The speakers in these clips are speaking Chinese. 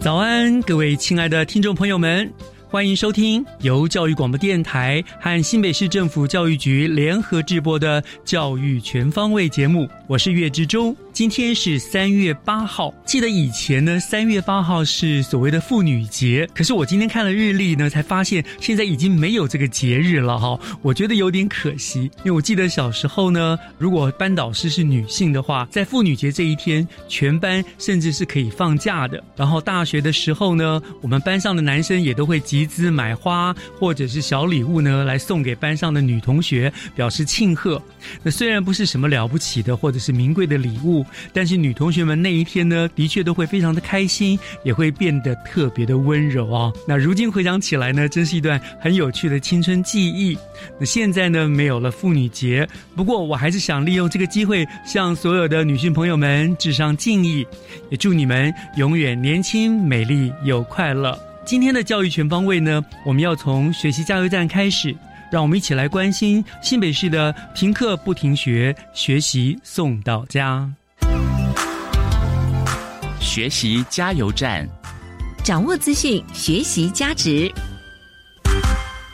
早安，各位亲爱的听众朋友们，欢迎收听由教育广播电台和新北市政府教育局联合制播的《教育全方位》节目。我是岳志忠。今天是三月八号，记得以前呢，三月八号是所谓的妇女节。可是我今天看了日历呢，才发现现在已经没有这个节日了哈。我觉得有点可惜，因为我记得小时候呢，如果班导师是女性的话，在妇女节这一天，全班甚至是可以放假的。然后大学的时候呢，我们班上的男生也都会集资买花或者是小礼物呢，来送给班上的女同学，表示庆贺。那虽然不是什么了不起的或者是名贵的礼物。但是女同学们那一天呢，的确都会非常的开心，也会变得特别的温柔啊。那如今回想起来呢，真是一段很有趣的青春记忆。那现在呢，没有了妇女节，不过我还是想利用这个机会，向所有的女性朋友们致上敬意，也祝你们永远年轻、美丽又快乐。今天的教育全方位呢，我们要从学习加油站开始。让我们一起来关心新北市的停课不停学，学习送到家。学习加油站，掌握资讯，学习加值。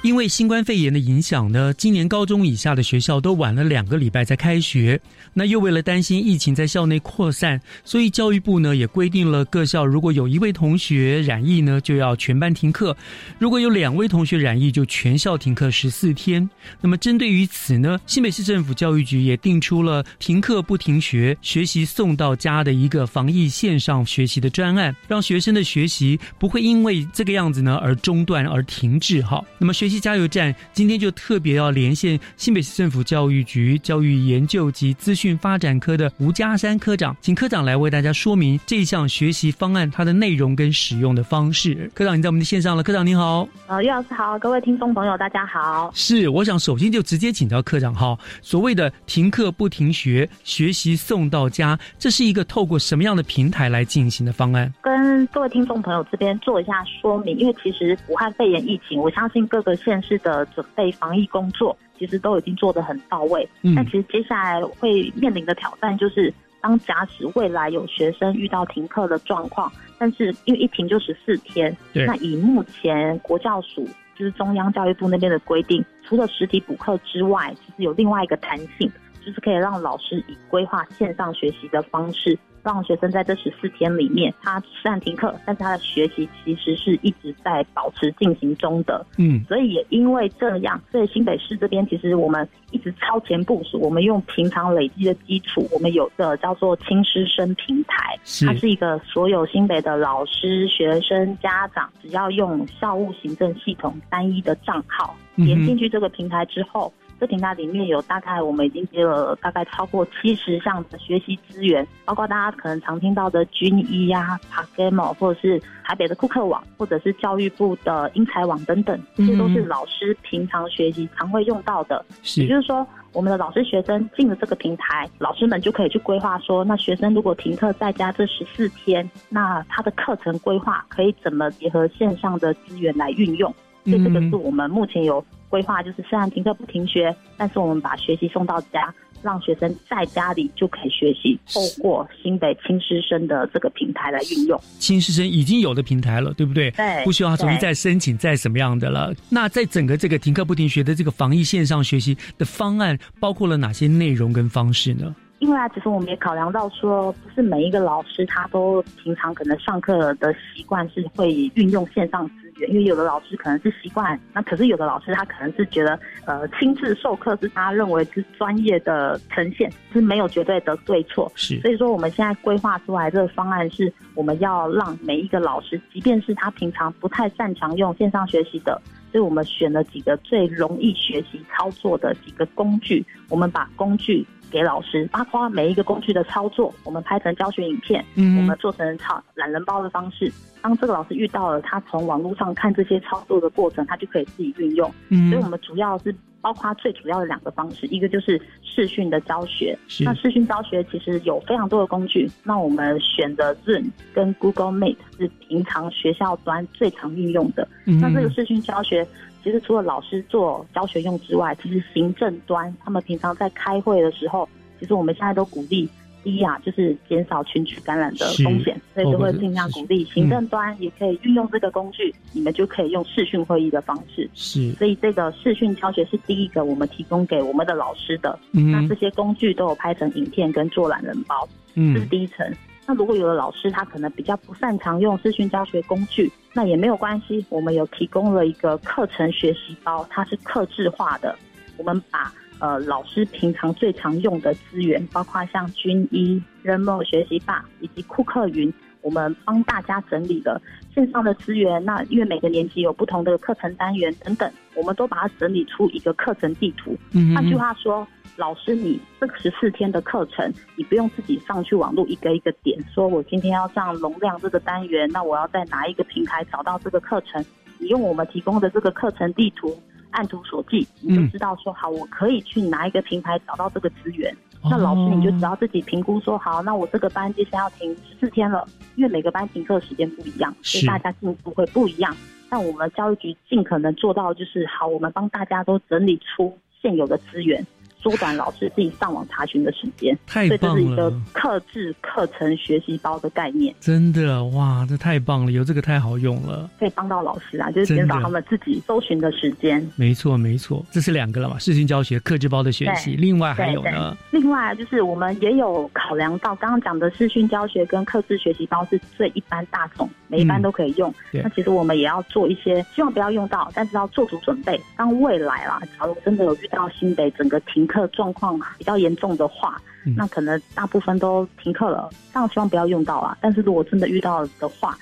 因为新冠肺炎的影响呢，今年高中以下的学校都晚了两个礼拜才开学。那又为了担心疫情在校内扩散，所以教育部呢也规定了各校如果有一位同学染疫呢，就要全班停课；如果有两位同学染疫，就全校停课十四天。那么针对于此呢，新北市政府教育局也定出了停课不停学，学习送到家的一个防疫线上学习的专案，让学生的学习不会因为这个样子呢而中断而停滞。哈，那么学习。加油站今天就特别要连线新北市政府教育局教育研究及资讯发展科的吴家山科长，请科长来为大家说明这一项学习方案它的内容跟使用的方式。科长，你在我们的线上了，科长您好。呃，岳老师好，各位听众朋友大家好。是，我想首先就直接请教科长哈，所谓的停课不停学，学习送到家，这是一个透过什么样的平台来进行的方案？跟各位听众朋友这边做一下说明，因为其实武汉肺炎疫情，我相信各个。县市的准备防疫工作其实都已经做得很到位，但其实接下来会面临的挑战就是，当假使未来有学生遇到停课的状况，但是因为一停就十四天，那以目前国教署就是中央教育部那边的规定，除了实体补课之外，其实有另外一个弹性，就是可以让老师以规划线上学习的方式。让学生在这十四天里面，他虽然停课，但是他的学习其实是一直在保持进行中的。嗯，所以也因为这样，所以新北市这边其实我们一直超前部署，我们用平常累积的基础，我们有个叫做轻师生平台，它是一个所有新北的老师、学生、家长，只要用校务行政系统单一的账号连进去这个平台之后。这平台里面有大概我们已经接了大概超过七十项的学习资源，包括大家可能常听到的军医呀、p a g a m o 或者是台北的库克网，或者是教育部的英才网等等，这些都是老师平常学习常会用到的。也就是说，我们的老师学生进了这个平台，老师们就可以去规划说，那学生如果停课在家这十四天，那他的课程规划可以怎么结合线上的资源来运用？所以这个是我们目前有。规划就是虽然停课不停学，但是我们把学习送到家，让学生在家里就可以学习，透过新北轻师生的这个平台来运用。轻师生已经有的平台了，对不对？对，不需要重新再申请再什么样的了。那在整个这个停课不停学的这个防疫线上学习的方案，包括了哪些内容跟方式呢？因为啊，其实我们也考量到说，不是每一个老师他都平常可能上课的习惯是会运用线上资源，因为有的老师可能是习惯，那可是有的老师他可能是觉得，呃，亲自授课是他认为是专业的呈现，是没有绝对的对错。是，所以说我们现在规划出来这个方案是，我们要让每一个老师，即便是他平常不太擅长用线上学习的，所以我们选了几个最容易学习操作的几个工具，我们把工具。给老师，包括每一个工具的操作，我们拍成教学影片，嗯，我们做成操懒人包的方式。当这个老师遇到了，他从网络上看这些操作的过程，他就可以自己运用。嗯，所以我们主要是包括最主要的两个方式，一个就是视讯的教学。那视讯教学其实有非常多的工具，那我们选的 Zoom 跟 Google Meet 是平常学校端最常运用的。那这个视讯教学。其实除了老师做教学用之外，其实行政端他们平常在开会的时候，其实我们现在都鼓励第一啊，就是减少群聚感染的风险，所以就会尽量鼓励行政端也可以运用这个工具，你们就可以用视讯会议的方式。是，所以这个视讯教学是第一个我们提供给我们的老师的。那这些工具都有拍成影片跟做懒人包，这是第一层。那如果有的老师他可能比较不擅长用视讯教学工具，那也没有关系，我们有提供了一个课程学习包，它是客制化的。我们把呃老师平常最常用的资源，包括像军医、人某学习吧以及库克云，我们帮大家整理了线上的资源。那因为每个年级有不同的课程单元等等，我们都把它整理出一个课程地图。换句话说。老师，你这十四天的课程，你不用自己上去网络一个一个点，说我今天要上容量这个单元，那我要在哪一个平台找到这个课程？你用我们提供的这个课程地图，按图索骥，你就知道说好，我可以去哪一个平台找到这个资源。那老师你就只要自己评估说好，那我这个班接下来要停十四天了，因为每个班停课时间不一样，所以大家进度会不一样。但我们教育局尽可能做到就是好，我们帮大家都整理出现有的资源。缩短老师自己上网查询的时间，太棒了！这是一个克制课程学习包的概念，真的哇，这太棒了！有这个太好用了，可以帮到老师啊，就是减少他们自己搜寻的时间。没错，没错，这是两个了嘛？视讯教学、克制包的学习，另外还有呢？另外就是我们也有考量到刚刚讲的视讯教学跟克制学习包是最一般大众，每一班都可以用。那其实我们也要做一些，希望不要用到，但是要做足准备。当未来啦，假如真的有遇到新北整个停课。课状况比较严重的话，那可能大部分都停课了。当然希望不要用到啊。但是如果真的遇到的话，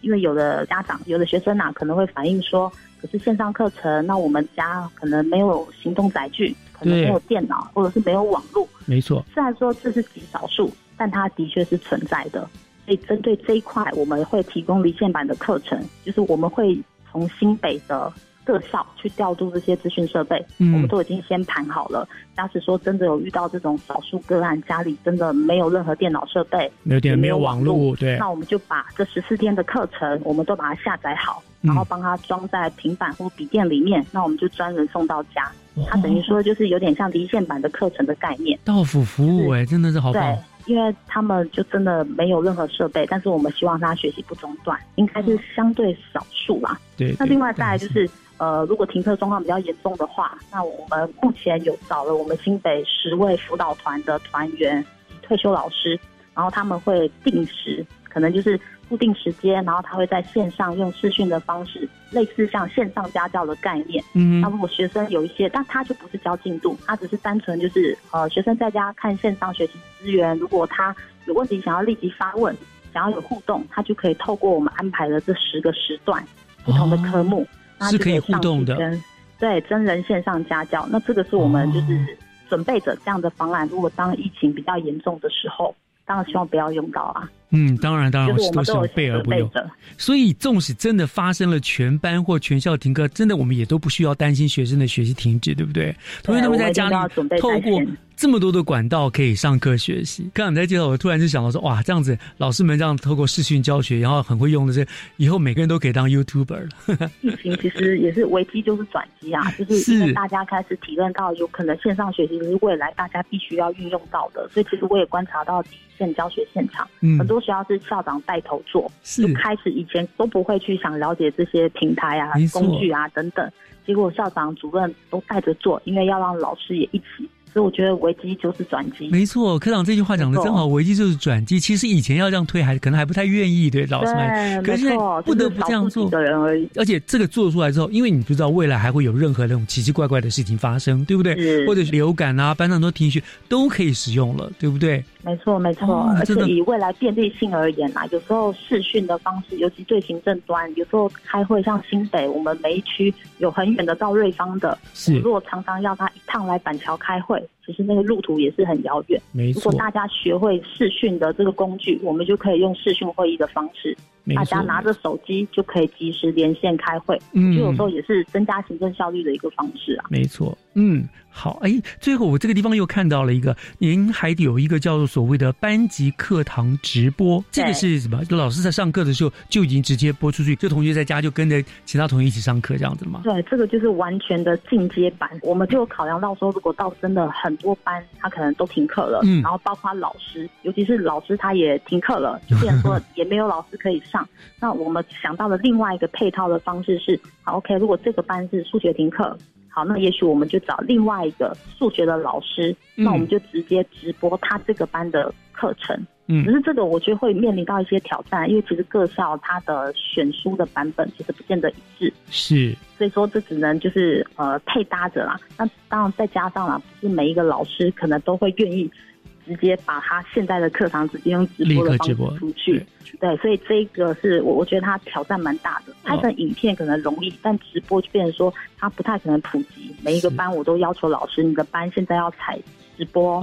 因为有的家长、有的学生呐，可能会反映说，可是线上课程，那我们家可能没有行动载具，可能没有电脑，或者是没有网络。没错。虽然说这是极少数，但它的确是存在的。所以针对这一块，我们会提供离线版的课程，就是我们会从新北的。各校去调度这些资讯设备，我们都已经先盘好了。假使说真的有遇到这种少数个案，家里真的没有任何电脑设备，没有电没有网络，对，那我们就把这十四天的课程，我们都把它下载好，然后帮他装在平板或笔电里面，那我们就专人送到家。它等于说就是有点像离线版的课程的概念，到府服务哎，真的是好棒。因为他们就真的没有任何设备，但是我们希望他学习不中断，应该是相对少数啦。对。那另外再来就是。呃，如果停课状况比较严重的话，那我们目前有找了我们新北十位辅导团的团员、退休老师，然后他们会定时，可能就是固定时间，然后他会在线上用视讯的方式，类似像线上家教的概念。嗯。那如果学生有一些，但他就不是教进度，他只是单纯就是呃，学生在家看线上学习资源，如果他有问题想要立即发问，想要有互动，他就可以透过我们安排的这十个时段不同的科目。是可以互动的，对真人线上家教，那这个是我们就是准备着这样的方案。如果当疫情比较严重的时候，当然希望不要用到啊。嗯，当然当然，我们都备而不用。所以，纵使真的发生了全班或全校停课，真的我们也都不需要担心学生的学习停止，对不对？同学他们在家里透过。这么多的管道可以上课学习。刚刚你在介绍，我突然就想到说，哇，这样子老师们这样透过视讯教学，然后很会用的是，以后每个人都可以当 YouTuber 了。疫情其实也是危机，就是转机啊，就是大家开始体认到有可能线上学习是未来大家必须要运用到的，所以其实我也观察到。现教学现场，很多学校是校长带头做，就开始以前都不会去想了解这些平台啊、工具啊等等，结果校长、主任都带着做，因为要让老师也一起。所以我觉得危机就是转机。没错，科长这句话讲的真好，危机就是转机。其实以前要这样推，还可能还不太愿意，对老师们。可是不得不这样做的人而已。而且这个做出来之后，因为你不知道未来还会有任何那种奇奇怪怪的事情发生，对不对？或者流感啊，班上都停学，都可以使用了，对不对？没错，没错。而且以未来便利性而言啊，有时候视讯的方式，尤其对行政端，有时候开会，像新北，我们每一区有很远的到瑞芳的，是如果常常要他一趟来板桥开会。其实那个路途也是很遥远。没错，如果大家学会视讯的这个工具，我们就可以用视讯会议的方式，大家拿着手机就可以及时连线开会。嗯，就有时候也是增加行政效率的一个方式啊。没错，嗯。好，哎，最后我这个地方又看到了一个，您还有一个叫做所谓的班级课堂直播，这个是什么？就老师在上课的时候就已经直接播出去，就同学在家就跟着其他同学一起上课这样子吗？对，这个就是完全的进阶版。我们就考量到说，如果到真的很多班他可能都停课了，嗯，然后包括老师，尤其是老师他也停课了，就变成说也没有老师可以上。那我们想到的另外一个配套的方式是，好，OK，如果这个班是数学停课。好，那也许我们就找另外一个数学的老师，那我们就直接直播他这个班的课程。嗯，只是这个我觉得会面临到一些挑战，因为其实各校它的选书的版本其实不见得一致。是，所以说这只能就是呃配搭着啦。那当然再加上啦，不是每一个老师可能都会愿意。直接把他现在的课堂直接用直播的方式出去，对，所以这个是我我觉得他挑战蛮大的。拍成影片可能容易，但直播就变成说他不太可能普及。每一个班我都要求老师，你的班现在要采直播，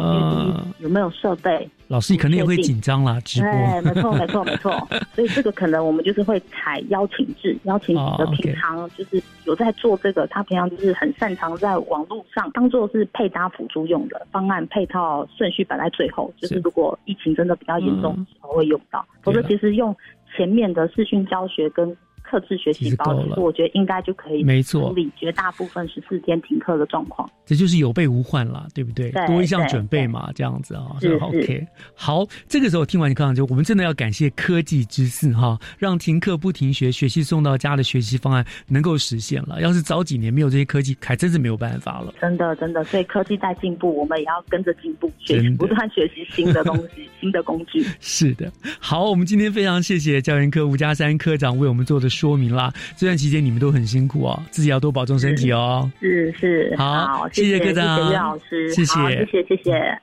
有没有设备？老师肯定也会紧张啦，直播。对，没错，没错，没错。所以这个可能我们就是会采邀请制，邀请的平常就是有在做这个，他平常就是很擅长在网络上当做是配搭辅助用的方案，配套顺序摆在最后，就是如果疫情真的比较严重的时候会用到，否则其实用前面的视讯教学跟。克制学习包，其实我觉得应该就可以没错处理绝大部分十四天停课的状况。这就是有备无患了，对不对？多一项准备嘛，这样子啊，是 OK。好，这个时候听完你刚刚就，我们真的要感谢科技之四哈，让停课不停学、学习送到家的学习方案能够实现了。要是早几年没有这些科技，还真是没有办法了。真的，真的，所以科技在进步，我们也要跟着进步，学习不断学习新的东西、新的工具。是的，好，我们今天非常谢谢教研科吴家山科长为我们做的说明啦。这段期间你们都很辛苦哦，自己要多保重身体哦。是是，好，谢谢科长，谢谢老师，谢谢，谢谢谢谢。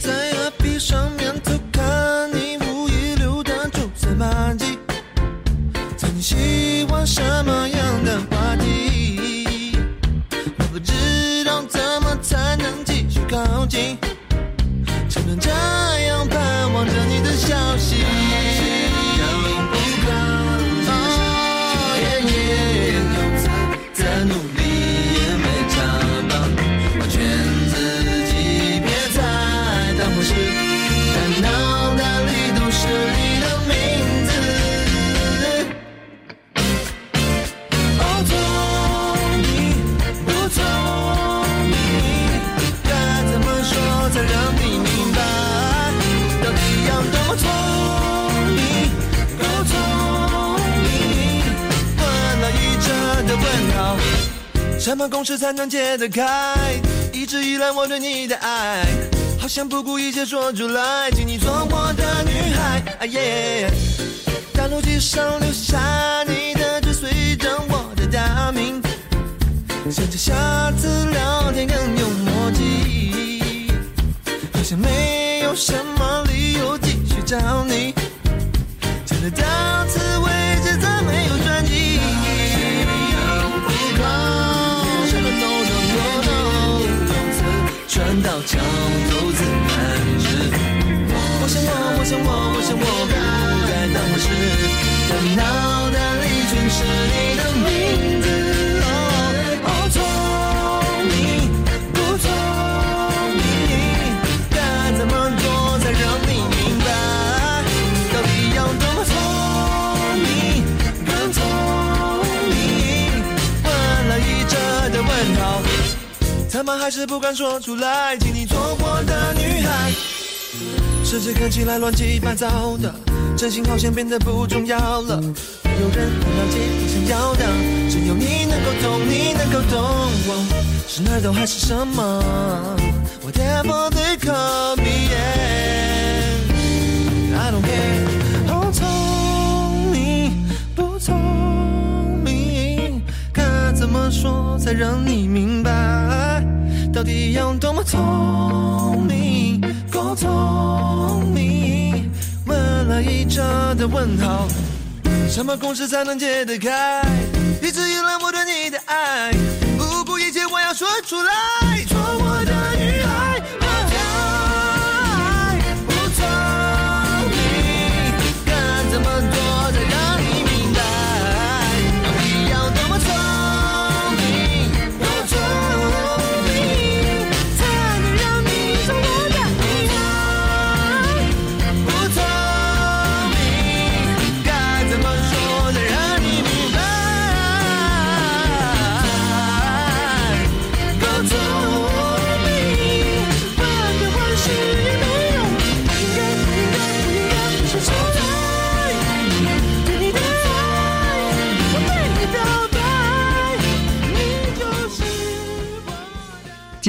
在面偷看你无意留的蛛丝马迹，曾喜欢什么什么公式才能解得开？一直以来我对你的爱，好像不顾一切说出来，请你做我的女孩。啊耶！大路机上留下你的，只随着我的大名，想着下次聊天更有默契。好像没有什么理由继续找你，真的到此为止，再没有转机。桥头自然直。我想我，我想我，我想我不该当回事。还是不敢说出来，请你做我的女孩。世界看起来乱七八糟的，真心好像变得不重要了。没有人能了解我想要的，只有你能够懂，你能够懂。我是哪儿都还是什么？Whatever they call me, I don't care. 好聪明不聪明，该怎么说才让你明白？到底有多么聪明，够聪明？问了一车的问号，什么公式才能解得开？一直以来我对你的爱，不顾一切我要说出来，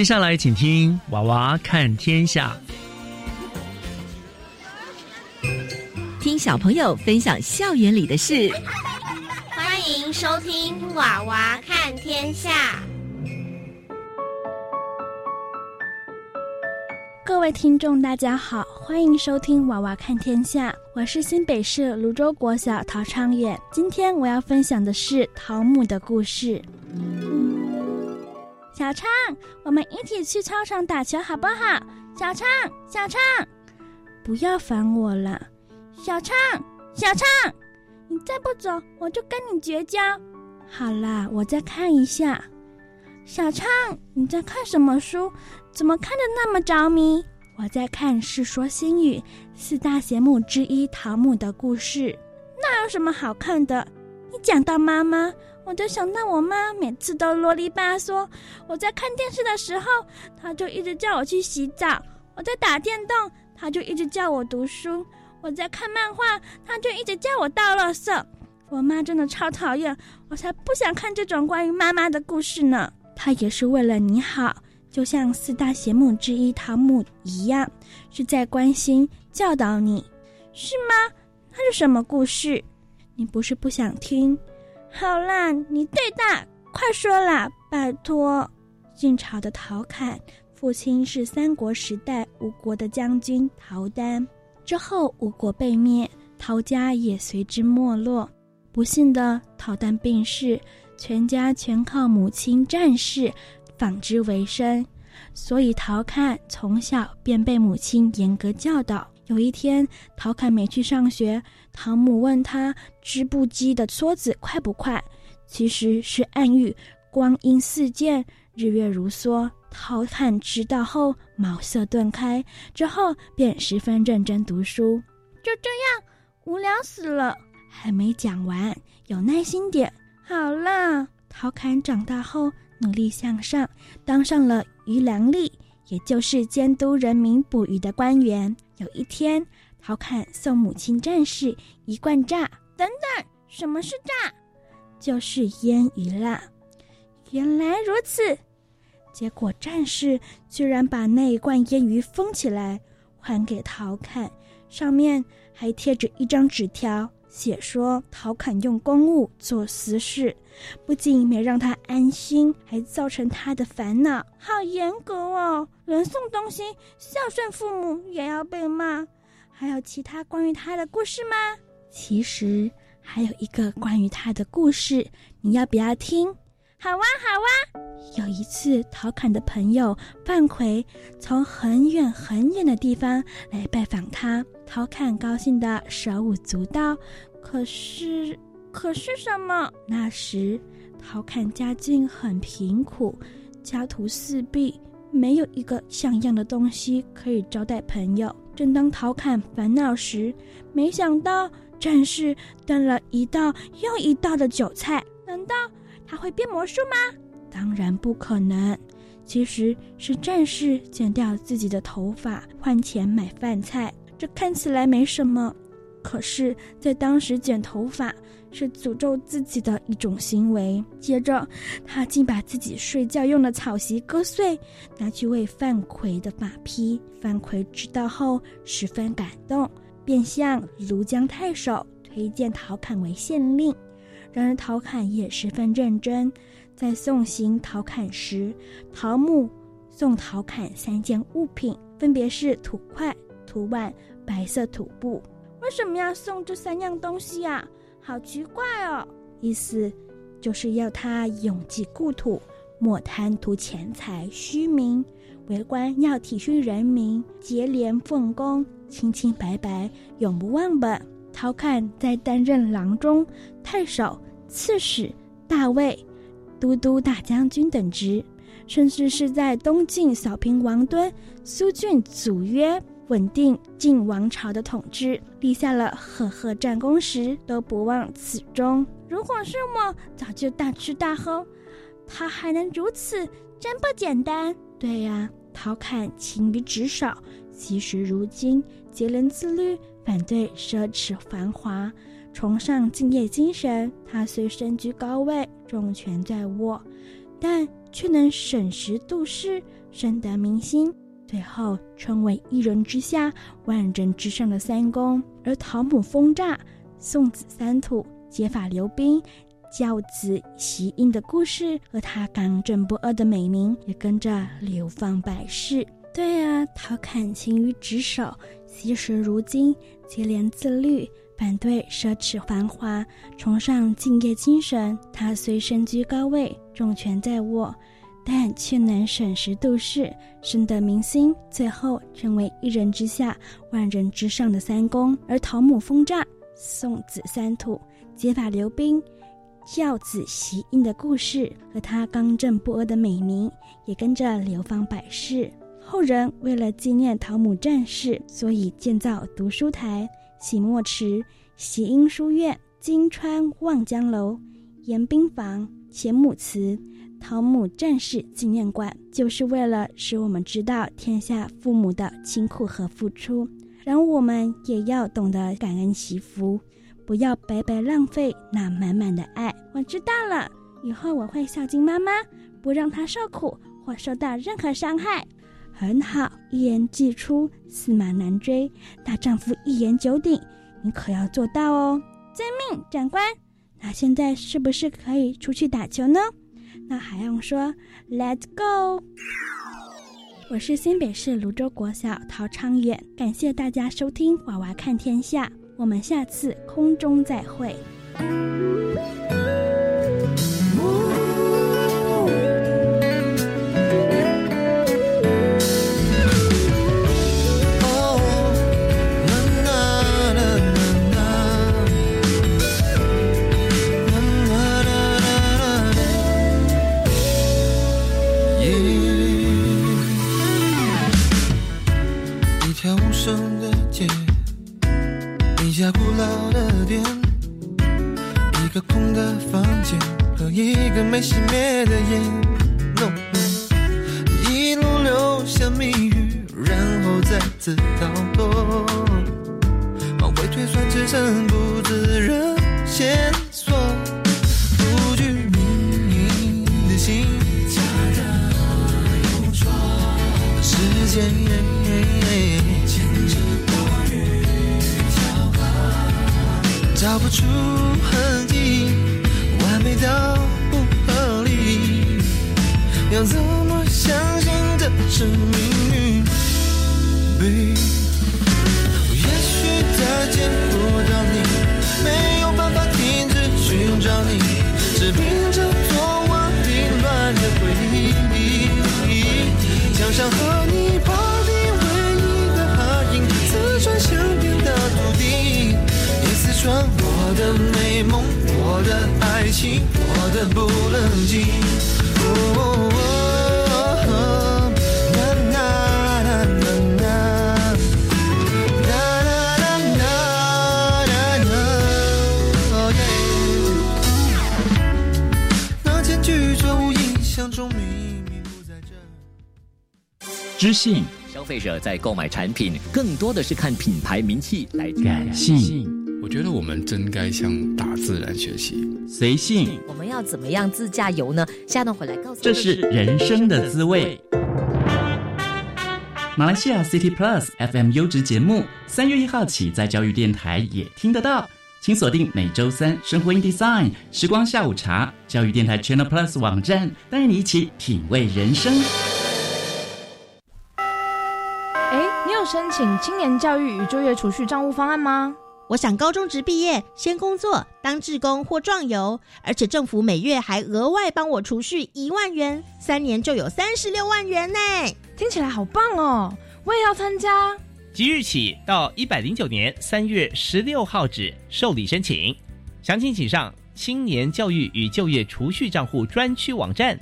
接下来，请听《娃娃看天下》，听小朋友分享校园里的事。欢迎收听《娃娃看天下》。各位听众，大家好，欢迎收听《娃娃看天下》，我是新北市泸州国小陶昌远。今天我要分享的是桃木的故事。小昌，我们一起去操场打球好不好？小昌，小昌，不要烦我了。小昌，小昌，你再不走，我就跟你绝交。好啦，我再看一下。小昌，你在看什么书？怎么看的那么着迷？我在看《世说新语》四大贤母之一陶木的故事。那有什么好看的？你讲到妈妈。我就想到我妈每次都啰里吧嗦。我在看电视的时候，她就一直叫我去洗澡；我在打电动，她就一直叫我读书；我在看漫画，她就一直叫我倒垃圾。我妈真的超讨厌，我才不想看这种关于妈妈的故事呢。她也是为了你好，就像四大贤母之一桃木一样，是在关心教导你，是吗？那是什么故事？你不是不想听？好啦，你对的，快说啦，拜托。晋朝的陶侃，父亲是三国时代吴国的将军陶丹。之后吴国被灭，陶家也随之没落。不幸的陶丹病逝，全家全靠母亲战士纺织为生，所以陶侃从小便被母亲严格教导。有一天，陶侃没去上学。汤姆问他：“织布机的梭子快不快？”其实是暗喻光阴似箭，日月如梭。陶侃知道后茅塞顿开，之后便十分认真读书。就这样，无聊死了。还没讲完，有耐心点。好了，陶侃长大后努力向上，当上了渔良吏，也就是监督人民捕鱼的官员。有一天。陶侃送母亲战士一罐炸，等等，什么是炸？就是腌鱼啦。原来如此，结果战士居然把那一罐腌鱼封起来，还给陶侃，上面还贴着一张纸条，写说陶侃用公务做私事，不仅没让他安心，还造成他的烦恼。好严格哦，人送东西孝顺父母也要被骂。还有其他关于他的故事吗？其实还有一个关于他的故事，你要不要听？好哇，好哇！有一次，陶侃的朋友范奎从很远很远的地方来拜访他，陶侃高兴的手舞足蹈。可是，可是什么？那时，陶侃家境很贫苦，家徒四壁，没有一个像样的东西可以招待朋友。正当陶侃烦恼时，没想到战士端了一道又一道的酒菜。难道他会变魔术吗？当然不可能。其实是战士剪掉自己的头发换钱买饭菜。这看起来没什么，可是，在当时剪头发是诅咒自己的一种行为。接着，他竟把自己睡觉用的草席割碎，拿去喂范奎的马匹。范奎知道后十分感动，便向庐江太守推荐陶侃为县令。然而，陶侃也十分认真。在送行陶侃时，陶母送陶侃三件物品，分别是土块、土碗、白色土布。为什么要送这三样东西呀？好奇怪哦！意思就是要他永记故土，莫贪图钱财虚名；为官要体恤人民，节廉奉公，清清白白，永不忘本。陶侃在担任郎中、太守、刺史、大尉。都督大将军等职，甚至是在东晋扫平王敦、苏峻祖约，稳定晋王朝的统治，立下了赫赫战功时，都不忘此衷。如果是我，早就大吃大喝。他还能如此，真不简单。对呀，陶侃勤于职守，惜时如金，节廉自律，反对奢侈繁华。崇尚敬业精神，他虽身居高位，重权在握，但却能审时度势，深得民心。最后成为一人之下，万人之上的三公。而陶母封诈，送子三土，结发留兵，教子习音的故事，和他刚正不阿的美名，也跟着流芳百世。对啊，陶侃勤于职守，惜时如金，节廉自律。反对奢侈繁华，崇尚敬业精神。他虽身居高位，重权在握，但却能审时度势，深得民心。最后成为一人之下，万人之上的三公。而陶母封诈，送子三土，结发留兵，教子习印的故事，和他刚正不阿的美名，也跟着流芳百世。后人为了纪念陶母战士，所以建造读书台。洗墨池、习音书院、金川望江楼、迎宾房、钱母祠、陶母战士纪念馆，就是为了使我们知道天下父母的辛苦和付出。然后我们也要懂得感恩惜福，不要白白浪费那满满的爱。我知道了，以后我会孝敬妈妈，不让她受苦或受到任何伤害。很好，一言既出，驷马难追。大丈夫一言九鼎，你可要做到哦！遵命，长官。那现在是不是可以出去打球呢？那还用说？Let's go！我是新北市泸州国小陶昌远，感谢大家收听《娃娃看天下》，我们下次空中再会。一家古老的店，一个空的房间和一个没熄灭的烟。一路留下谜语，然后再次逃脱，往回推算只剩不自然线索，不具名的。时间。找不出痕迹，完美到不合理，要怎么相信这是命运？Baby，也许再见不到你，没有办法停止寻找你，只凭着过往凌乱的回忆，墙上和你拍的唯一的合影，刺穿相片的土地，一丝穿。我的不冷静。知性消费者在购买产品，更多的是看品牌名气来。感性我觉得我们真该向大自然学习，随性。我们要怎么样自驾游呢？下段回来告诉。这是人生的滋味。马来西亚 City Plus FM 优质节目，三月一号起在教育电台也听得到，请锁定每周三生活 in Design 时光下午茶，教育电台 Channel Plus 网站，带你一起品味人生。哎，你有申请青年教育与就业储蓄账户方案吗？我想高中职毕业先工作，当志工或壮游，而且政府每月还额外帮我储蓄一万元，三年就有三十六万元呢。听起来好棒哦！我也要参加。即日起到一百零九年三月十六号止受理申请，详情请上青年教育与就业储蓄账户专区网站。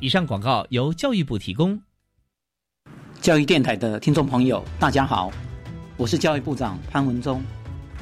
以上广告由教育部提供。教育电台的听众朋友，大家好，我是教育部长潘文忠。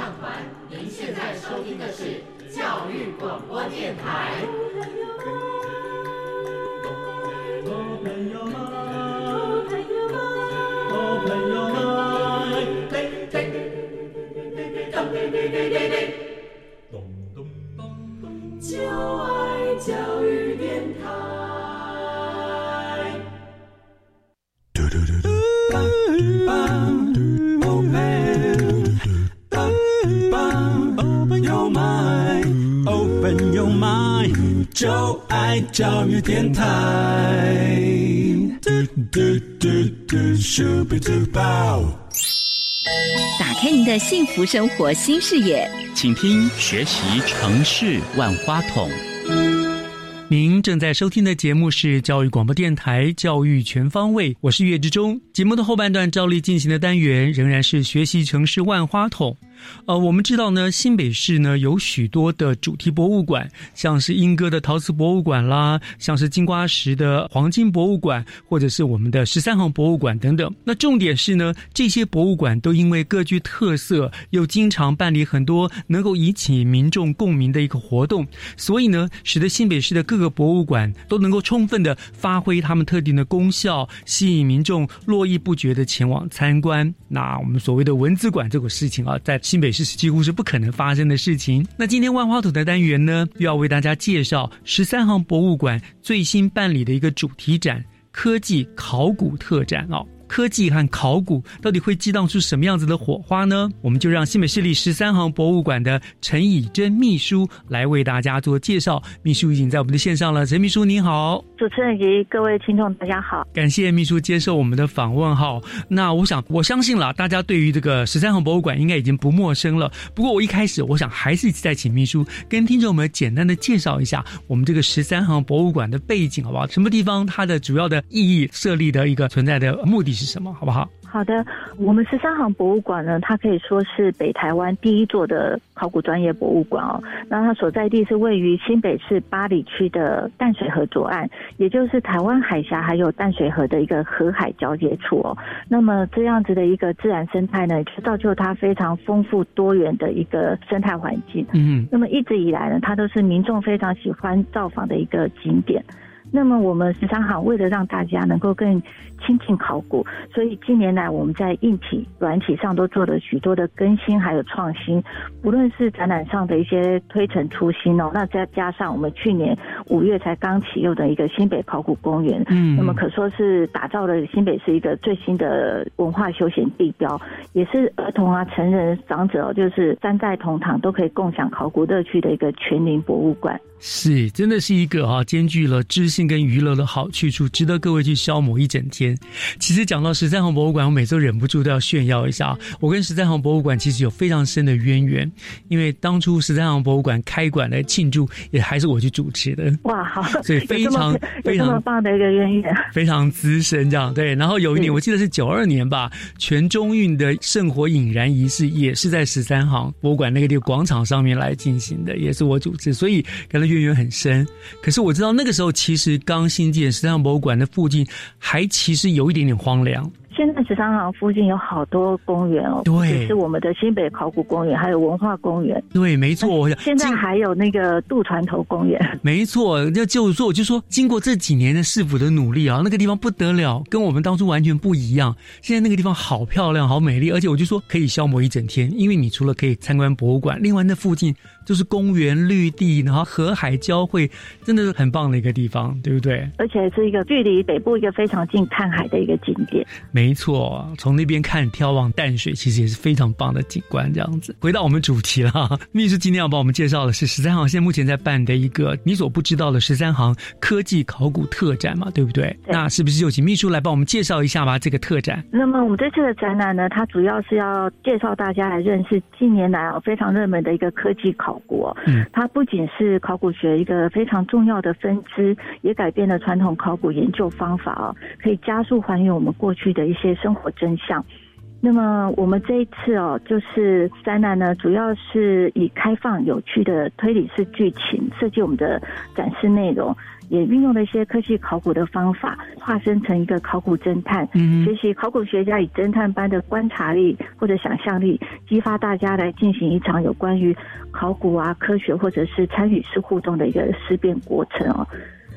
室内合唱团。您现在收听的是教育广播电台。就爱教育电台。Open 就爱教育电台。打开您的幸福生活新视野，请听学习城市万花筒。您正在收听的节目是教育广播电台《教育全方位》，我是岳志忠。节目的后半段照例进行的单元仍然是学习城市万花筒。呃，我们知道呢，新北市呢有许多的主题博物馆，像是莺歌的陶瓷博物馆啦，像是金瓜石的黄金博物馆，或者是我们的十三行博物馆等等。那重点是呢，这些博物馆都因为各具特色，又经常办理很多能够引起民众共鸣的一个活动，所以呢，使得新北市的各个博物馆都能够充分的发挥他们特定的功效，吸引民众络绎不绝的前往参观。那我们所谓的文字馆这个事情啊，在新北市几乎是不可能发生的事情。那今天万花筒的单元呢，又要为大家介绍十三行博物馆最新办理的一个主题展——科技考古特展哦。科技和考古到底会激荡出什么样子的火花呢？我们就让新北市立十三行博物馆的陈以真秘书来为大家做介绍。秘书已经在我们的线上了，陈秘书您好，主持人及各位听众大家好，感谢秘书接受我们的访问哈。那我想我相信了，大家对于这个十三行博物馆应该已经不陌生了。不过我一开始我想还是再请秘书跟听众们简单的介绍一下我们这个十三行博物馆的背景好不好？什么地方它的主要的意义设立的一个存在的目的。是什么？好不好？好的，我们十三行博物馆呢，它可以说是北台湾第一座的考古专业博物馆哦。那它所在地是位于新北市八里区的淡水河左岸，也就是台湾海峡还有淡水河的一个河海交界处哦。那么这样子的一个自然生态呢，就造就它非常丰富多元的一个生态环境。嗯，那么一直以来呢，它都是民众非常喜欢造访的一个景点。那么我们十三行为了让大家能够更亲近考古，所以近年来我们在硬体、软体上都做了许多的更新还有创新。不论是展览上的一些推陈出新哦，那再加上我们去年五月才刚启用的一个新北考古公园，嗯，那么可说是打造了新北市一个最新的文化休闲地标，也是儿童啊、成人、长者就是三代同堂都可以共享考古乐趣的一个全龄博物馆。是，真的是一个啊，兼具了知性。跟娱乐的好去处，值得各位去消磨一整天。其实讲到十三行博物馆，我每次都忍不住都要炫耀一下，我跟十三行博物馆其实有非常深的渊源，因为当初十三行博物馆开馆来庆祝也还是我去主持的。哇，好，所以非常非常棒的一个渊源，非常资深这样对。然后有一年我记得是九二年吧，全中运的圣火引燃仪式也是在十三行博物馆那个地方广场上面来进行的，也是我主持，所以跟他渊源很深。可是我知道那个时候其实刚新建十三行博物馆的附近还其实有一点点荒凉。现在十三行附近有好多公园哦，对，是我们的新北考古公园，还有文化公园。对，没错。现在还有那个渡船头公园。没错，要就是说，我就说，经过这几年的市府的努力啊，那个地方不得了，跟我们当初完全不一样。现在那个地方好漂亮，好美丽，而且我就说可以消磨一整天，因为你除了可以参观博物馆，另外那附近。就是公园绿地，然后河海交汇，真的是很棒的一个地方，对不对？而且是一个距离北部一个非常近看海的一个景点。没错，从那边看眺望淡水，其实也是非常棒的景观。这样子，回到我们主题了。秘书今天要帮我们介绍的是十三行现在目前在办的一个你所不知道的十三行科技考古特展嘛，对不对？那是不是就请秘书来帮我们介绍一下吧？这个特展。那么我们这次的展览呢，它主要是要介绍大家来认识近年来啊非常热门的一个科技考。它不仅是考古学一个非常重要的分支，也改变了传统考古研究方法哦，可以加速还原我们过去的一些生活真相。那么我们这一次哦，就是展览呢，主要是以开放有趣的推理式剧情设计我们的展示内容。也运用了一些科技考古的方法，化身成一个考古侦探，学习考古学家以侦探般的观察力或者想象力，激发大家来进行一场有关于考古啊、科学或者是参与式互动的一个思辨过程哦。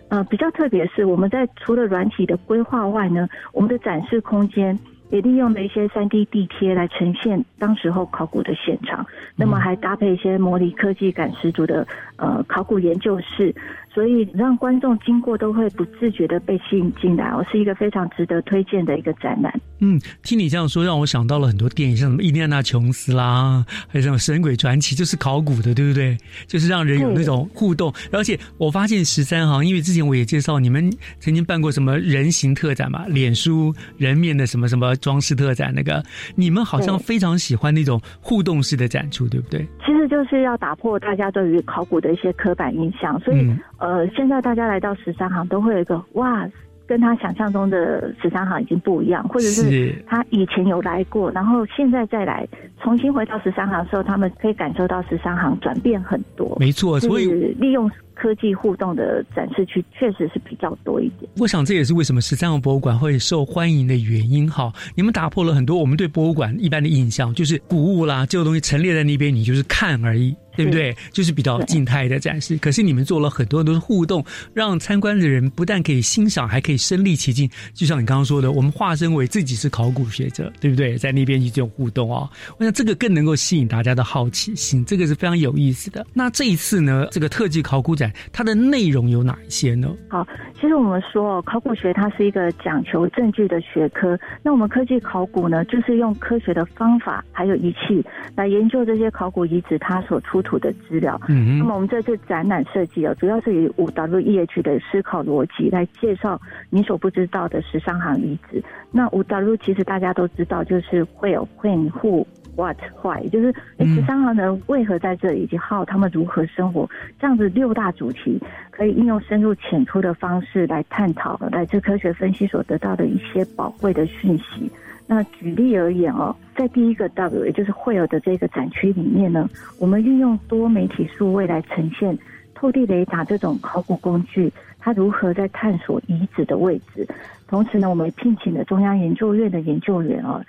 呃，比较特别是我们在除了软体的规划外呢，我们的展示空间。也利用了一些三 D 地贴来呈现当时候考古的现场，那么还搭配一些模拟科技感十足的呃考古研究室，所以让观众经过都会不自觉的被吸引进来，我，是一个非常值得推荐的一个展览。嗯，听你这样说，让我想到了很多电影，像什么《伊利亚纳琼斯》啦，还有什么《神鬼传奇》，就是考古的，对不对？就是让人有那种互动。而且我发现十三行，因为之前我也介绍你们曾经办过什么人形特展嘛，脸书人面的什么什么。装饰特展那个，你们好像非常喜欢那种互动式的展出，对不对？其实就是要打破大家对于考古的一些刻板印象，所以呃，现在大家来到十三行都会有一个哇，跟他想象中的十三行已经不一样，或者是他以前有来过，然后现在再来重新回到十三行的时候，他们可以感受到十三行转变很多。没错，所以利用。科技互动的展示区确实是比较多一点。我想这也是为什么十三号博物馆会受欢迎的原因。哈，你们打破了很多我们对博物馆一般的印象，就是古物啦，这个东西陈列在那边，你就是看而已。对不对？就是比较静态的展示。可是你们做了很多都是互动，让参观的人不但可以欣赏，还可以身临其境。就像你刚刚说的，我们化身为自己是考古学者，对不对？在那边去这种互动哦，我想这个更能够吸引大家的好奇心，这个是非常有意思的。那这一次呢，这个特技考古展它的内容有哪一些呢？好，其实我们说考古学它是一个讲求证据的学科，那我们科技考古呢，就是用科学的方法还有仪器来研究这些考古遗址它所出。土的资料，嗯，那么我们这次展览设计啊，主要是以五 W E H 的思考逻辑来介绍你所不知道的十三行遗址。那五 W 其实大家都知道，就是会有 When、Who、What、Why，就是十三行人为何在这里，以及 How 他们如何生活，这样子六大主题可以应用深入浅出的方式来探讨来自科学分析所得到的一些宝贵的讯息。那举例而言哦，在第一个 W，也就是会有的这个展区里面呢，我们运用多媒体数位来呈现透地雷达这种考古工具，它如何在探索遗址的位置。同时呢，我们聘请了中央研究院的研究员哦，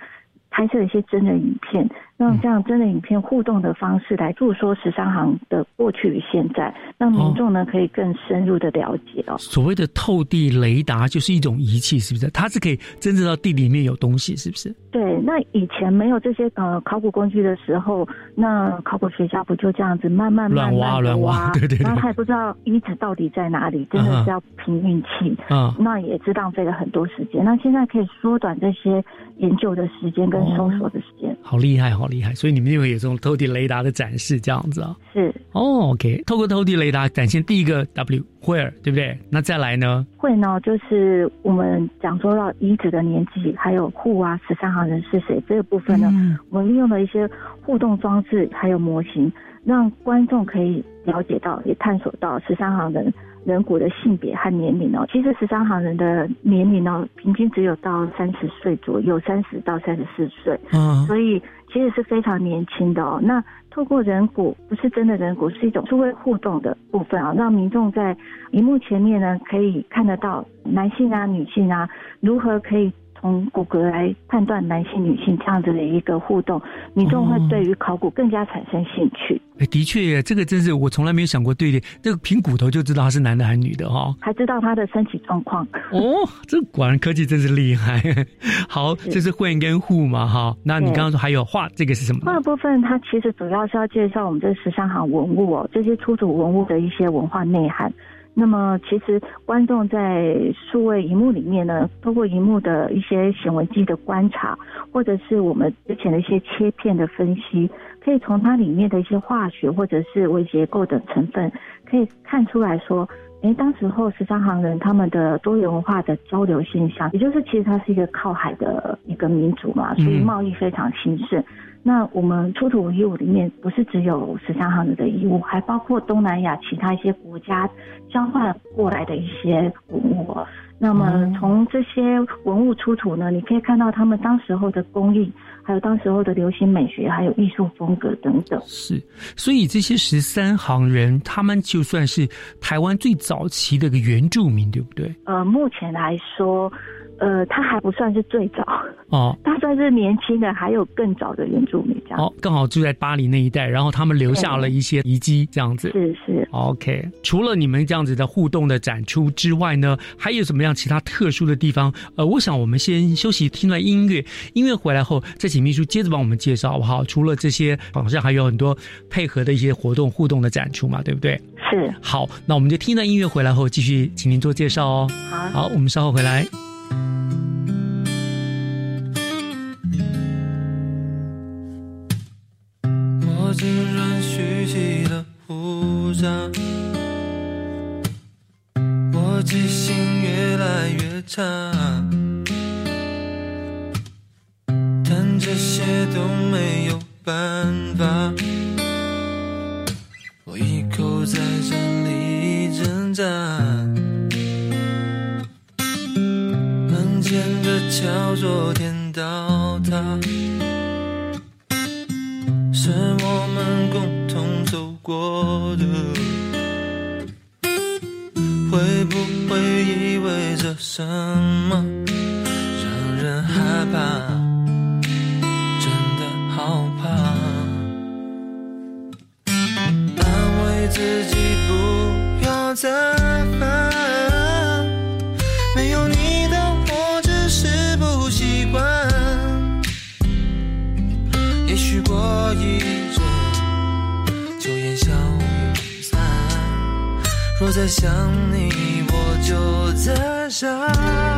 拍摄一些真人影片。让这样真的影片互动的方式来诉说十三行的过去与现在，让民众呢可以更深入的了解哦。所谓的透地雷达就是一种仪器，是不是？它是可以真正到地里面有东西，是不是？对，那以前没有这些呃考古工具的时候，那考古学家不就这样子慢慢乱挖乱挖，对对，然后还不知道遗址到底在哪里，真的是要凭运气啊。那也是浪费了很多时间。那现在可以缩短这些研究的时间跟搜索的时间，好厉害哦！好厉害！所以你们就会有这种透地雷达的展示，这样子啊？是哦，OK，透过透地雷达展现第一个 W where，对不对？那再来呢？会呢，就是我们讲说到遗址的年纪，还有户啊，十三行人是谁这个部分呢？我们利用了一些互动装置，还有模型，让观众可以了解到，也探索到十三行人。人骨的性别和年龄哦，其实十三行人的年龄哦，平均只有到三十岁左右，三十到三十四岁，嗯，所以其实是非常年轻的哦。那透过人骨，不是真的人骨，是一种是会互动的部分啊，让民众在荧幕前面呢，可以看得到男性啊、女性啊，如何可以。从骨骼来判断男性、女性这样子的一个互动，民众会对于考古更加产生兴趣。哎，的确，这个真是我从来没有想过。对的，这个凭骨头就知道他是男的还是女的哈，还知道他的身体状况。哦，这果然科技真是厉害。好，这是混跟户嘛哈？那你刚刚说还有画，这个是什么？画部分它其实主要是要介绍我们这十三行文物哦，这些出土文物的一些文化内涵。那么，其实观众在数位荧幕里面呢，通过荧幕的一些显微镜的观察，或者是我们之前的一些切片的分析，可以从它里面的一些化学或者是微结构等成分，可以看出来说，哎，当时候十三行人他们的多元文化的交流现象，也就是其实它是一个靠海的一个民族嘛，所以贸易非常兴盛。那我们出土文物里面不是只有十三行的遗物，还包括东南亚其他一些国家交换过来的一些文物。那么从这些文物出土呢，你可以看到他们当时候的工艺，还有当时候的流行美学，还有艺术风格等等。是，所以这些十三行人，他们就算是台湾最早期的一个原住民，对不对？呃，目前来说。呃，他还不算是最早哦，他算是年轻的，还有更早的原住民这样。哦，刚好住在巴黎那一带，然后他们留下了一些遗迹这样子。是是。OK，除了你们这样子的互动的展出之外呢，还有什么样其他特殊的地方？呃，我想我们先休息，听段音乐，音乐回来后再请秘书接着帮我们介绍好不好？除了这些，好像还有很多配合的一些活动互动的展出嘛，对不对？是。好，那我们就听段音乐回来后继续请您做介绍哦。好，好，我们稍后回来。浸润蓄积的胡渣，我记性越来越差，但这些都没有办法，我一口在这里挣扎，的敲昨天倒塌。是我们共同走过的，会不会意味着什么，想你，我就在想。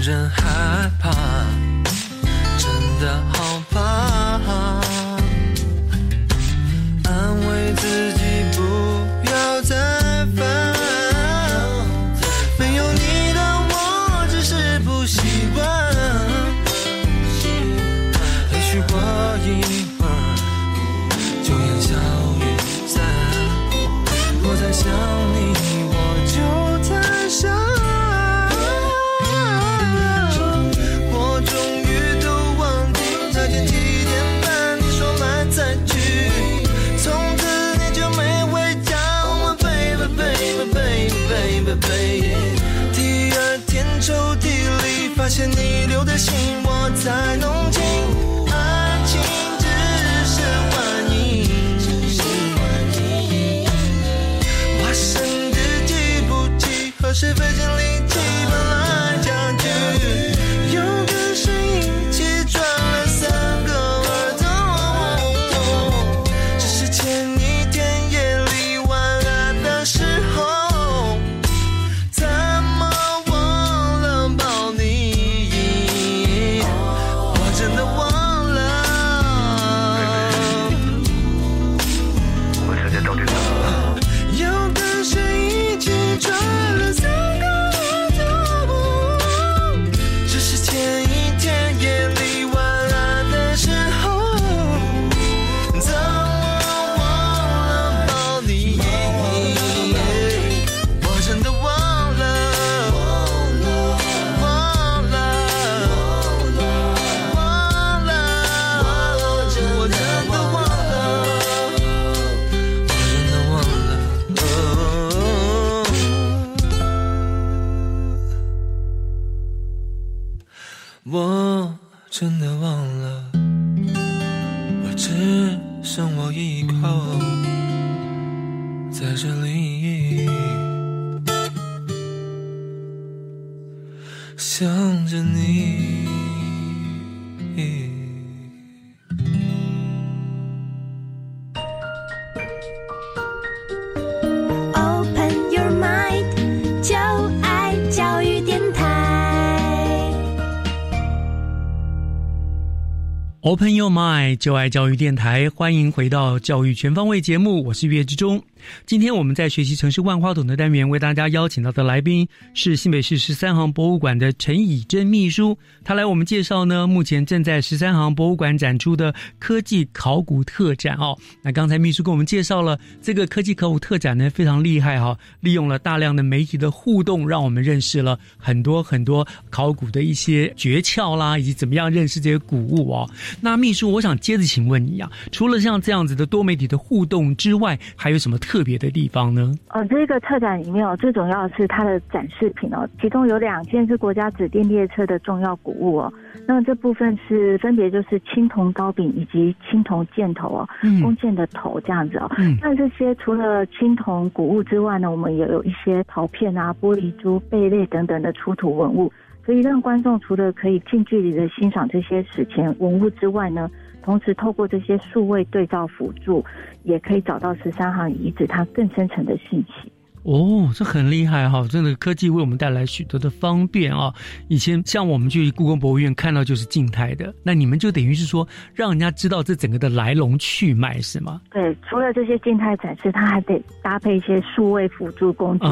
人害怕。真的好 your mind，就爱教育电台，欢迎回到教育全方位节目，我是岳志忠。今天我们在学习城市万花筒的单元，为大家邀请到的来宾是新北市十三行博物馆的陈以真秘书，他来我们介绍呢，目前正在十三行博物馆展出的科技考古特展哦。那刚才秘书跟我们介绍了这个科技考古特展呢，非常厉害哈，利用了大量的媒体的互动，让我们认识了很多很多考古的一些诀窍啦，以及怎么样认识这些古物哦。那秘书，我想接着请问你啊，除了像这样子的多媒体的互动之外，还有什么别的地方呢？呃，这个特展里面哦，最重要的是它的展示品哦，其中有两件是国家指定列车的重要古物哦。那这部分是分别就是青铜刀柄以及青铜箭头哦，弓箭的头这样子哦。那这些除了青铜古物之外呢，我们也有一些陶片啊、玻璃珠、贝类等等的出土文物。可以让观众除了可以近距离的欣赏这些史前文物之外呢，同时透过这些数位对照辅助，也可以找到十三行遗址它更深层的信息。哦，这很厉害哈！真的科技为我们带来许多的方便啊。以前像我们去故宫博物院看到就是静态的，那你们就等于是说让人家知道这整个的来龙去脉是吗？对，除了这些静态展示，它还得搭配一些数位辅助工具，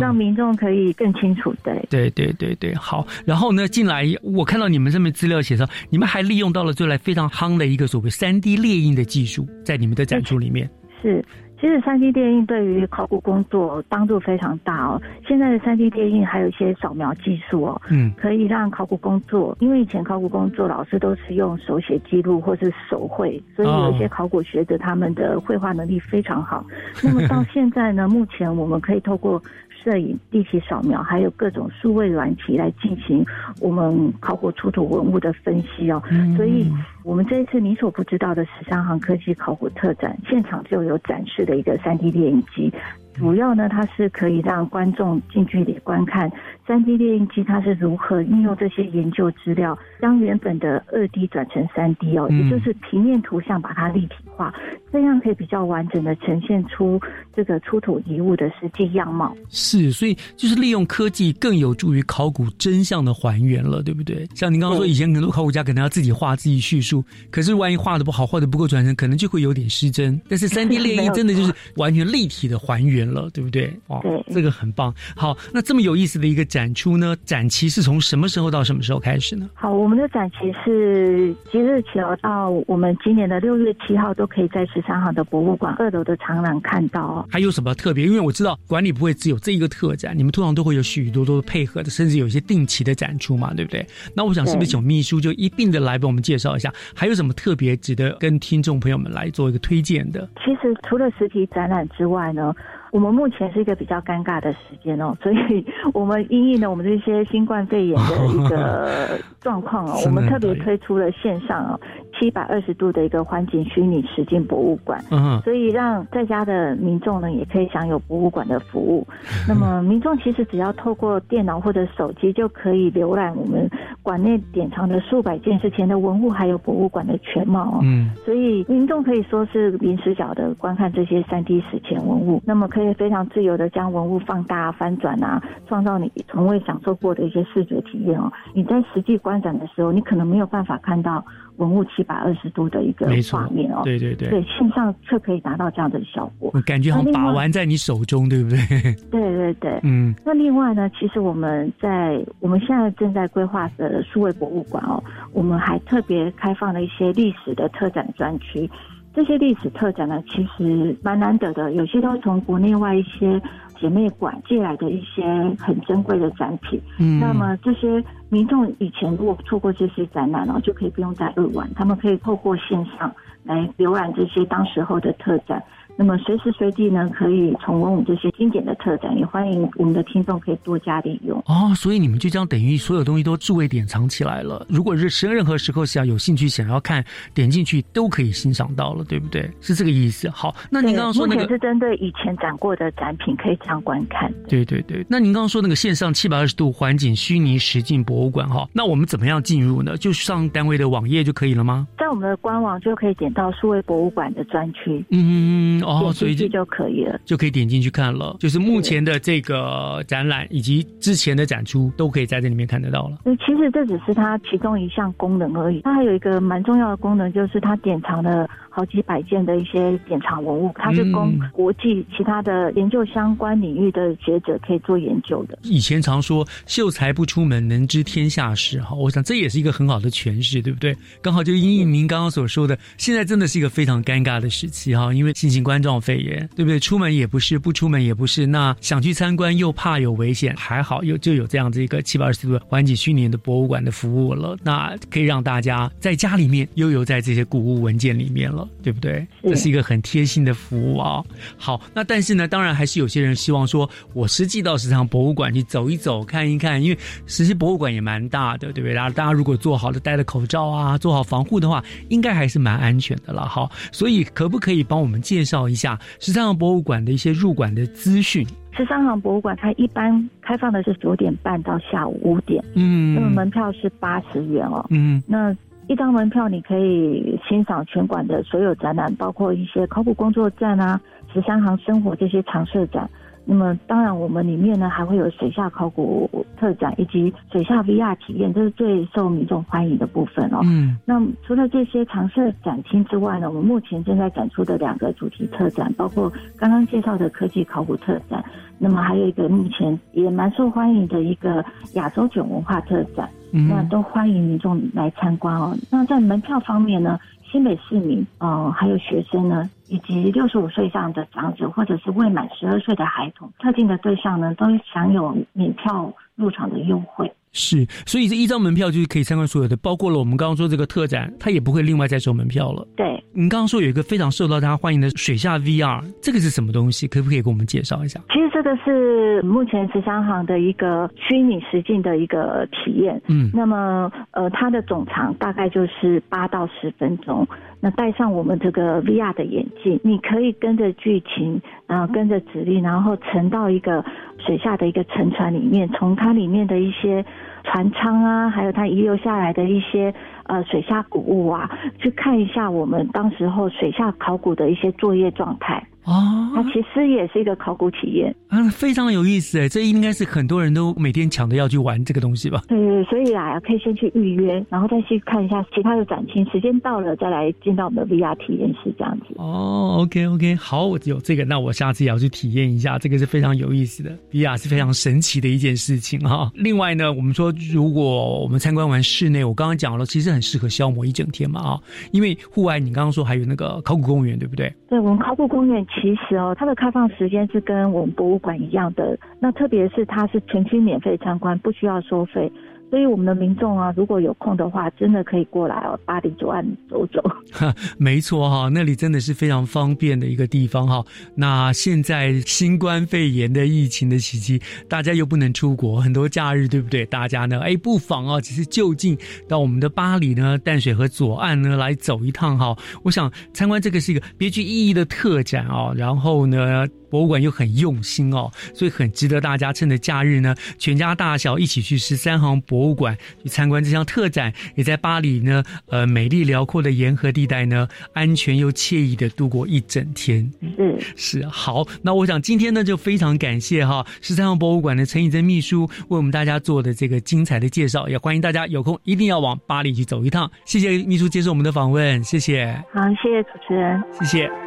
让民众可以更清楚。对，对对对对，好。然后呢，进来我看到你们上面资料写上，你们还利用到了最来非常夯的一个所谓三 D 列印的技术，在你们的展出里面是。其实三 D 电印对于考古工作帮助非常大哦。现在的三 D 电印还有一些扫描技术哦，嗯，可以让考古工作，因为以前考古工作老师都是用手写记录或是手绘，所以有一些考古学者他们的绘画能力非常好。那么到现在呢，目前我们可以透过摄影、立体扫描，还有各种数位软体来进行我们考古出土文物的分析哦。所以，我们这一次你所不知道的十三行科技考古特展现场就有展示的一个三 D 电影机，主要呢，它是可以让观众近距离观看。3D 列印机它是如何运用这些研究资料，将原本的 2D 转成 3D 哦，也就是平面图像把它立体化，这样可以比较完整的呈现出这个出土遗物的实际样貌。是，所以就是利用科技更有助于考古真相的还原了，对不对？像您刚刚说，以前很多考古家可能要自己画、自己叙述，可是万一画的不好，画的不够传承，可能就会有点失真。但是 3D 列印真的就是完全立体的还原了，对不对？哦，对，这个很棒。好，那这么有意思的一个。展出呢？展期是从什么时候到什么时候开始呢？好，我们的展期是即日起到我们今年的六月七号，都可以在十三号的博物馆二楼的长廊看到。还有什么特别？因为我知道馆里不会只有这一个特展，你们通常都会有许多多配合的，甚至有一些定期的展出嘛，对不对？那我想是不是请秘书就一并的来帮我们介绍一下，还有什么特别值得跟听众朋友们来做一个推荐的？其实除了实体展览之外呢？我们目前是一个比较尴尬的时间哦，所以我们因应了我们这些新冠肺炎的一个 状况哦，我们特别推出了线上哦七百二十度的一个环境虚拟实境博物馆，嗯，所以让在家的民众呢也可以享有博物馆的服务。那么民众其实只要透过电脑或者手机就可以浏览我们馆内典藏的数百件事前的文物，还有博物馆的全貌哦。嗯，所以民众可以说是零死角的观看这些三 D 史前文物，那么可以非常自由的将文物放大、翻转啊，创造你从未享受过的一些视觉体验哦。你在实际观展的时候，你可能没有办法看到。文物七百二十度的一个画面哦，对对对，对线上却可以达到这样的效果，感觉好像把玩在你手中，对不对？对对对，嗯。那另外呢，其实我们在我们现在正在规划的数位博物馆哦，我们还特别开放了一些历史的特展专区。这些历史特展呢，其实蛮难得的，有些都从国内外一些。姐妹馆借来的一些很珍贵的展品，嗯，那么这些民众以前如果错过这些展览哦，就可以不用再二玩，他们可以透过线上来浏览这些当时候的特展。那么随时随地呢，可以重温我们这些经典的特展，也欢迎我们的听众可以多加点用。哦，所以你们就将等于所有东西都数位典藏起来了。如果是任任何时候想有兴趣想要看，点进去都可以欣赏到了，对不对？是这个意思。好，那您刚刚说那个是针对以前展过的展品可以这样观看。对对对。那您刚刚说那个线上七百二十度环境虚拟实境博物馆哈，那我们怎么样进入呢？就上单位的网页就可以了吗？在我们的官网就可以点到数位博物馆的专区。嗯哦，所以就。就可以了，就可以点进去看了。就是目前的这个展览以及之前的展出，都可以在这里面看得到了。其实这只是它其中一项功能而已，它还有一个蛮重要的功能，就是它典藏了好几百件的一些典藏文物，它是供国际其他的研究相关领域的学者可以做研究的。以前常说“秀才不出门，能知天下事”哈，我想这也是一个很好的诠释，对不对？刚好就因应您刚刚所说的，现在真的是一个非常尴尬的时期哈，因为新型冠状肺炎。对不对？出门也不是，不出门也不是。那想去参观又怕有危险，还好有就有这样子一个七百二十度环境虚拟的博物馆的服务了。那可以让大家在家里面悠游在这些古物文件里面了，对不对？这是一个很贴心的服务啊。好，那但是呢，当然还是有些人希望说，我实际到时尚博物馆去走一走，看一看，因为实际博物馆也蛮大的，对不对？然后大家如果做好了戴了口罩啊，做好防护的话，应该还是蛮安全的了。好，所以可不可以帮我们介绍一下十三行？博物馆的一些入馆的资讯。十三行博物馆它一般开放的是九点半到下午五点，嗯，那么门票是八十元哦，嗯，那一张门票你可以欣赏全馆的所有展览，包括一些考古工作站啊、十三行生活这些常设展。那么当然，我们里面呢还会有水下考古特展以及水下 VR 体验，这是最受民众欢迎的部分哦。嗯。那除了这些常设展厅之外呢，我们目前正在展出的两个主题特展，包括刚刚介绍的科技考古特展，那么还有一个目前也蛮受欢迎的一个亚洲卷文化特展，那都欢迎民众来参观哦。那在门票方面呢？新北市民，呃，还有学生呢，以及六十五岁以上的长者，或者是未满十二岁的孩童，特定的对象呢，都享有免票入场的优惠。是，所以这一张门票就是可以参观所有的，包括了我们刚刚说这个特展，它也不会另外再收门票了。对，你刚刚说有一个非常受到大家欢迎的水下 VR，这个是什么东西？可不可以给我们介绍一下？其实这个是目前十三行的一个虚拟实境的一个体验。嗯，那么呃，它的总长大概就是八到十分钟。那戴上我们这个 VR 的眼镜，你可以跟着剧情，然后跟着指令，然后沉到一个水下的一个沉船里面，从它里面的一些。船舱啊，还有它遗留下来的一些呃水下古物啊，去看一下我们当时候水下考古的一些作业状态。哦，它其实也是一个考古体验啊，非常有意思哎，这应该是很多人都每天抢着要去玩这个东西吧？对对，所以啊，可以先去预约，然后再去看一下其他的展厅，时间到了再来进到我们的 VR 体验室这样子。哦，OK OK，好，我有这个，那我下次也要去体验一下，这个是非常有意思的，VR 是非常神奇的一件事情哈。另外呢，我们说如果我们参观完室内，我刚刚讲了，其实很适合消磨一整天嘛啊，因为户外你刚刚说还有那个考古公园，对不对？对，我们考古公园。其实哦，它的开放时间是跟我们博物馆一样的。那特别是它是全区免费参观，不需要收费。所以我们的民众啊，如果有空的话，真的可以过来哦，巴黎左岸走走。没错哈，那里真的是非常方便的一个地方哈。那现在新冠肺炎的疫情的袭击，大家又不能出国，很多假日对不对？大家呢，哎，不妨啊，只是就近到我们的巴黎呢，淡水河左岸呢来走一趟哈。我想参观这个是一个别具意义的特展哦，然后呢。博物馆又很用心哦，所以很值得大家趁着假日呢，全家大小一起去十三行博物馆去参观这项特展，也在巴黎呢，呃，美丽辽阔的沿河地带呢，安全又惬意的度过一整天。嗯是好，那我想今天呢，就非常感谢哈十三行博物馆的陈以真秘书为我们大家做的这个精彩的介绍，也欢迎大家有空一定要往巴黎去走一趟。谢谢秘书接受我们的访问，谢谢。好，谢谢主持人，谢谢。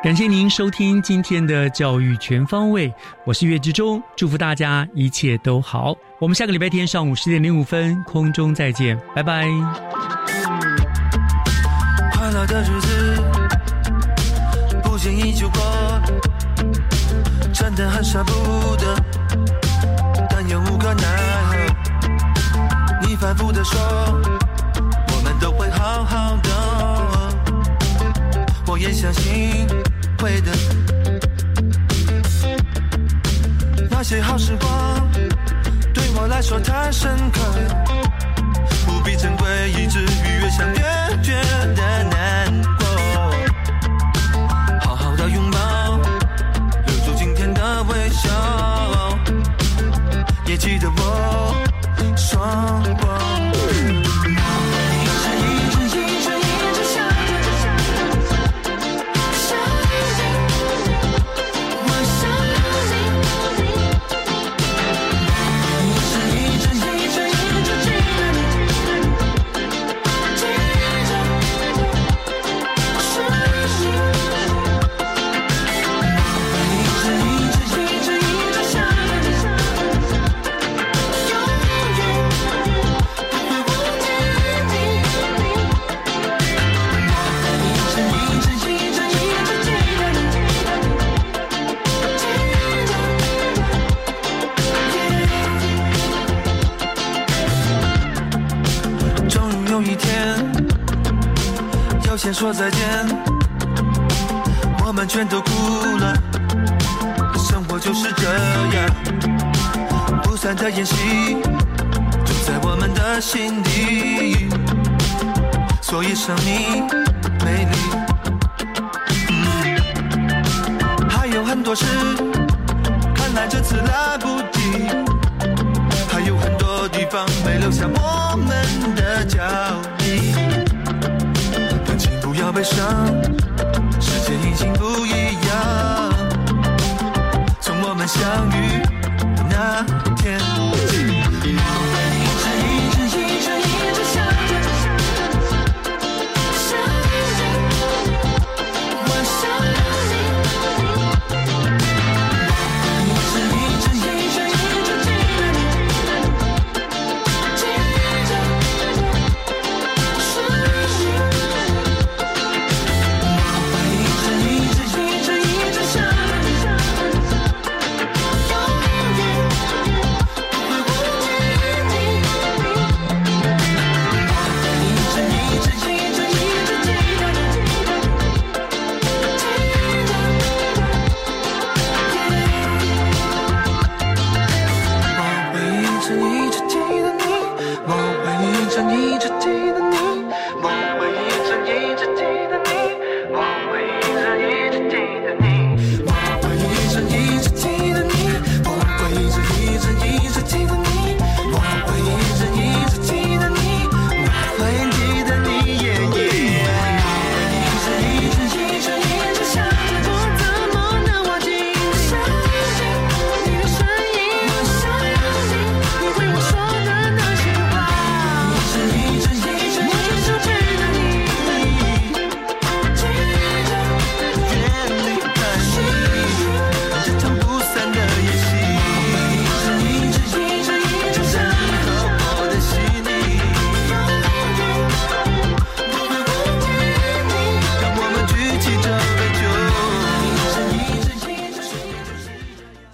感谢您收听今天的教育全方位，我是岳志忠，祝福大家一切都好。我们下个礼拜天上午十点零五分空中再见，拜拜。快乐的日子不经意就过，真的很舍不得，但又无可奈何。你反复的说，我们都会好好的，我也相信。会的，那些好时光对我来说太深刻，